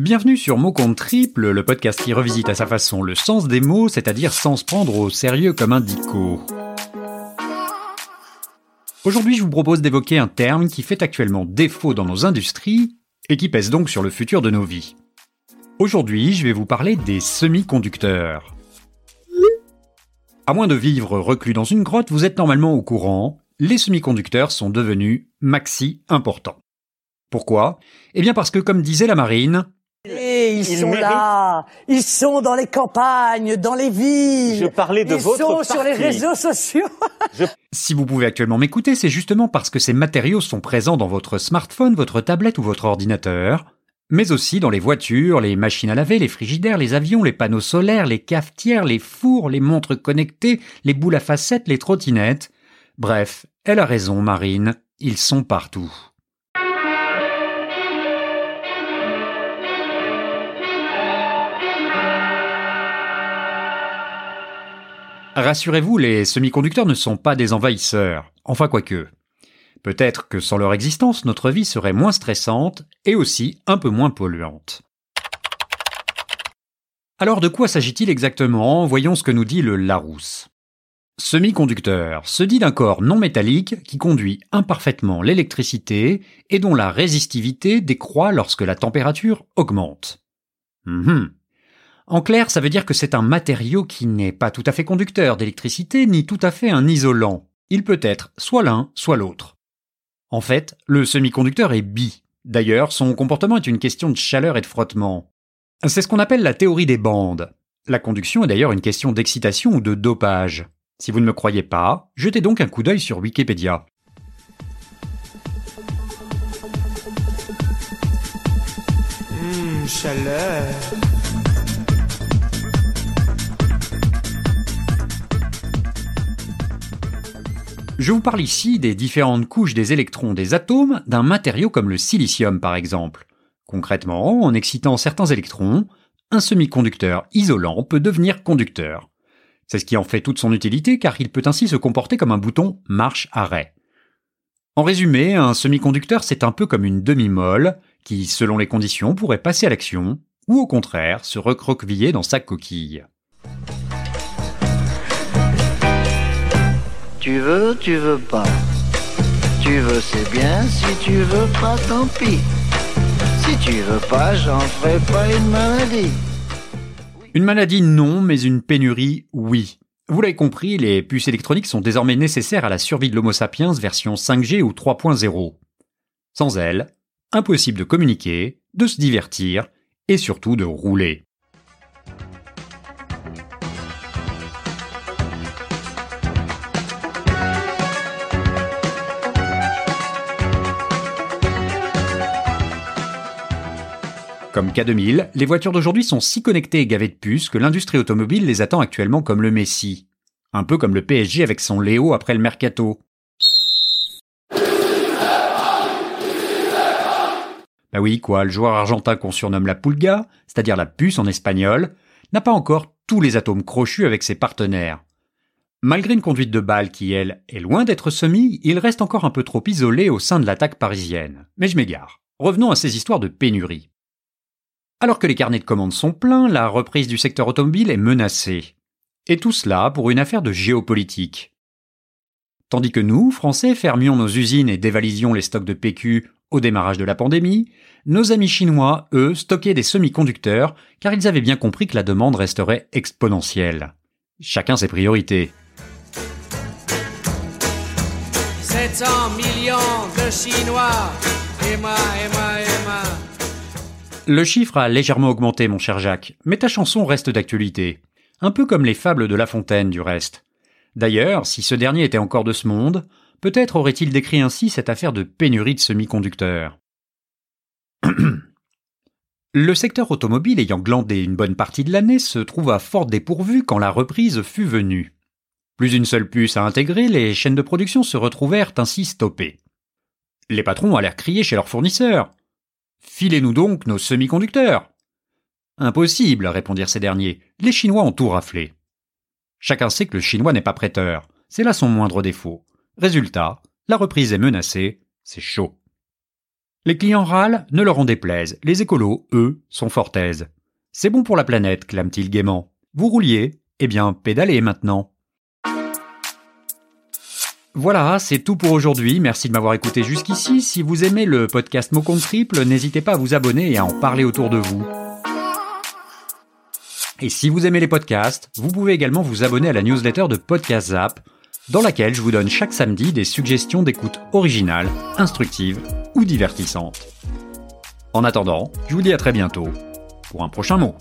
Bienvenue sur Mot Compte Triple, le podcast qui revisite à sa façon le sens des mots, c'est-à-dire sans se prendre au sérieux comme un dico. Aujourd'hui, je vous propose d'évoquer un terme qui fait actuellement défaut dans nos industries et qui pèse donc sur le futur de nos vies. Aujourd'hui, je vais vous parler des semi-conducteurs. À moins de vivre reclus dans une grotte, vous êtes normalement au courant, les semi-conducteurs sont devenus maxi importants. Pourquoi? Eh bien parce que, comme disait la marine, ils, sont là, ils sont dans les campagnes, dans les villes. Je parlais de ils votre sont sur les réseaux sociaux. Si vous pouvez actuellement m'écouter, c'est justement parce que ces matériaux sont présents dans votre smartphone, votre tablette ou votre ordinateur, mais aussi dans les voitures, les machines à laver, les frigidaires, les avions, les panneaux solaires, les cafetières, les fours, les montres connectées, les boules à facettes, les trottinettes. Bref, elle a raison, Marine, ils sont partout. Rassurez-vous, les semi-conducteurs ne sont pas des envahisseurs. Enfin quoique. Peut-être que sans leur existence, notre vie serait moins stressante et aussi un peu moins polluante. Alors de quoi s'agit-il exactement? Voyons ce que nous dit le Larousse. Semi-conducteur se dit d'un corps non métallique qui conduit imparfaitement l'électricité et dont la résistivité décroît lorsque la température augmente. Mhm. En clair, ça veut dire que c'est un matériau qui n'est pas tout à fait conducteur d'électricité ni tout à fait un isolant. Il peut être soit l'un, soit l'autre. En fait, le semi-conducteur est bi. D'ailleurs, son comportement est une question de chaleur et de frottement. C'est ce qu'on appelle la théorie des bandes. La conduction est d'ailleurs une question d'excitation ou de dopage. Si vous ne me croyez pas, jetez donc un coup d'œil sur Wikipédia. Chaleur. Je vous parle ici des différentes couches des électrons des atomes d'un matériau comme le silicium par exemple. Concrètement, en excitant certains électrons, un semi-conducteur isolant peut devenir conducteur. C'est ce qui en fait toute son utilité car il peut ainsi se comporter comme un bouton marche-arrêt. En résumé, un semi-conducteur c'est un peu comme une demi-molle qui, selon les conditions, pourrait passer à l'action ou au contraire se recroqueviller dans sa coquille. Tu veux, tu veux pas. Tu veux, c'est bien. Si tu veux pas, tant pis. Si tu veux pas, j'en ferai pas une maladie. Une maladie non, mais une pénurie oui. Vous l'avez compris, les puces électroniques sont désormais nécessaires à la survie de l'Homo sapiens version 5G ou 3.0. Sans elles, impossible de communiquer, de se divertir et surtout de rouler. Comme K2000, les voitures d'aujourd'hui sont si connectées et gavées de puces que l'industrie automobile les attend actuellement comme le Messi. Un peu comme le PSG avec son Léo après le mercato. Bah oui, quoi, le joueur argentin qu'on surnomme la pulga, c'est-à-dire la puce en espagnol, n'a pas encore tous les atomes crochus avec ses partenaires. Malgré une conduite de balle qui, elle, est loin d'être semi, il reste encore un peu trop isolé au sein de l'attaque parisienne. Mais je m'égare. Revenons à ces histoires de pénurie. Alors que les carnets de commandes sont pleins, la reprise du secteur automobile est menacée. Et tout cela pour une affaire de géopolitique. Tandis que nous, Français, fermions nos usines et dévalisions les stocks de PQ au démarrage de la pandémie, nos amis chinois, eux, stockaient des semi-conducteurs car ils avaient bien compris que la demande resterait exponentielle. Chacun ses priorités. 700 millions de Chinois. Le chiffre a légèrement augmenté, mon cher Jacques, mais ta chanson reste d'actualité. Un peu comme les fables de La Fontaine, du reste. D'ailleurs, si ce dernier était encore de ce monde, peut-être aurait-il décrit ainsi cette affaire de pénurie de semi-conducteurs. Le secteur automobile ayant glandé une bonne partie de l'année se trouva fort dépourvu quand la reprise fut venue. Plus une seule puce à intégrer, les chaînes de production se retrouvèrent ainsi stoppées. Les patrons allèrent crier chez leurs fournisseurs. Filez-nous donc nos semi-conducteurs. Impossible, répondirent ces derniers. Les Chinois ont tout raflé. Chacun sait que le Chinois n'est pas prêteur. C'est là son moindre défaut. Résultat, la reprise est menacée. C'est chaud. Les clients râlent, ne leur en déplaise. Les écolos, eux, sont fort aises. C'est bon pour la planète, clame-t-il gaiement. Vous rouliez? Eh bien, pédalez maintenant. Voilà, c'est tout pour aujourd'hui. Merci de m'avoir écouté jusqu'ici. Si vous aimez le podcast Mot Triple, n'hésitez pas à vous abonner et à en parler autour de vous. Et si vous aimez les podcasts, vous pouvez également vous abonner à la newsletter de Podcast Zap, dans laquelle je vous donne chaque samedi des suggestions d'écoute originales, instructives ou divertissantes. En attendant, je vous dis à très bientôt pour un prochain mot.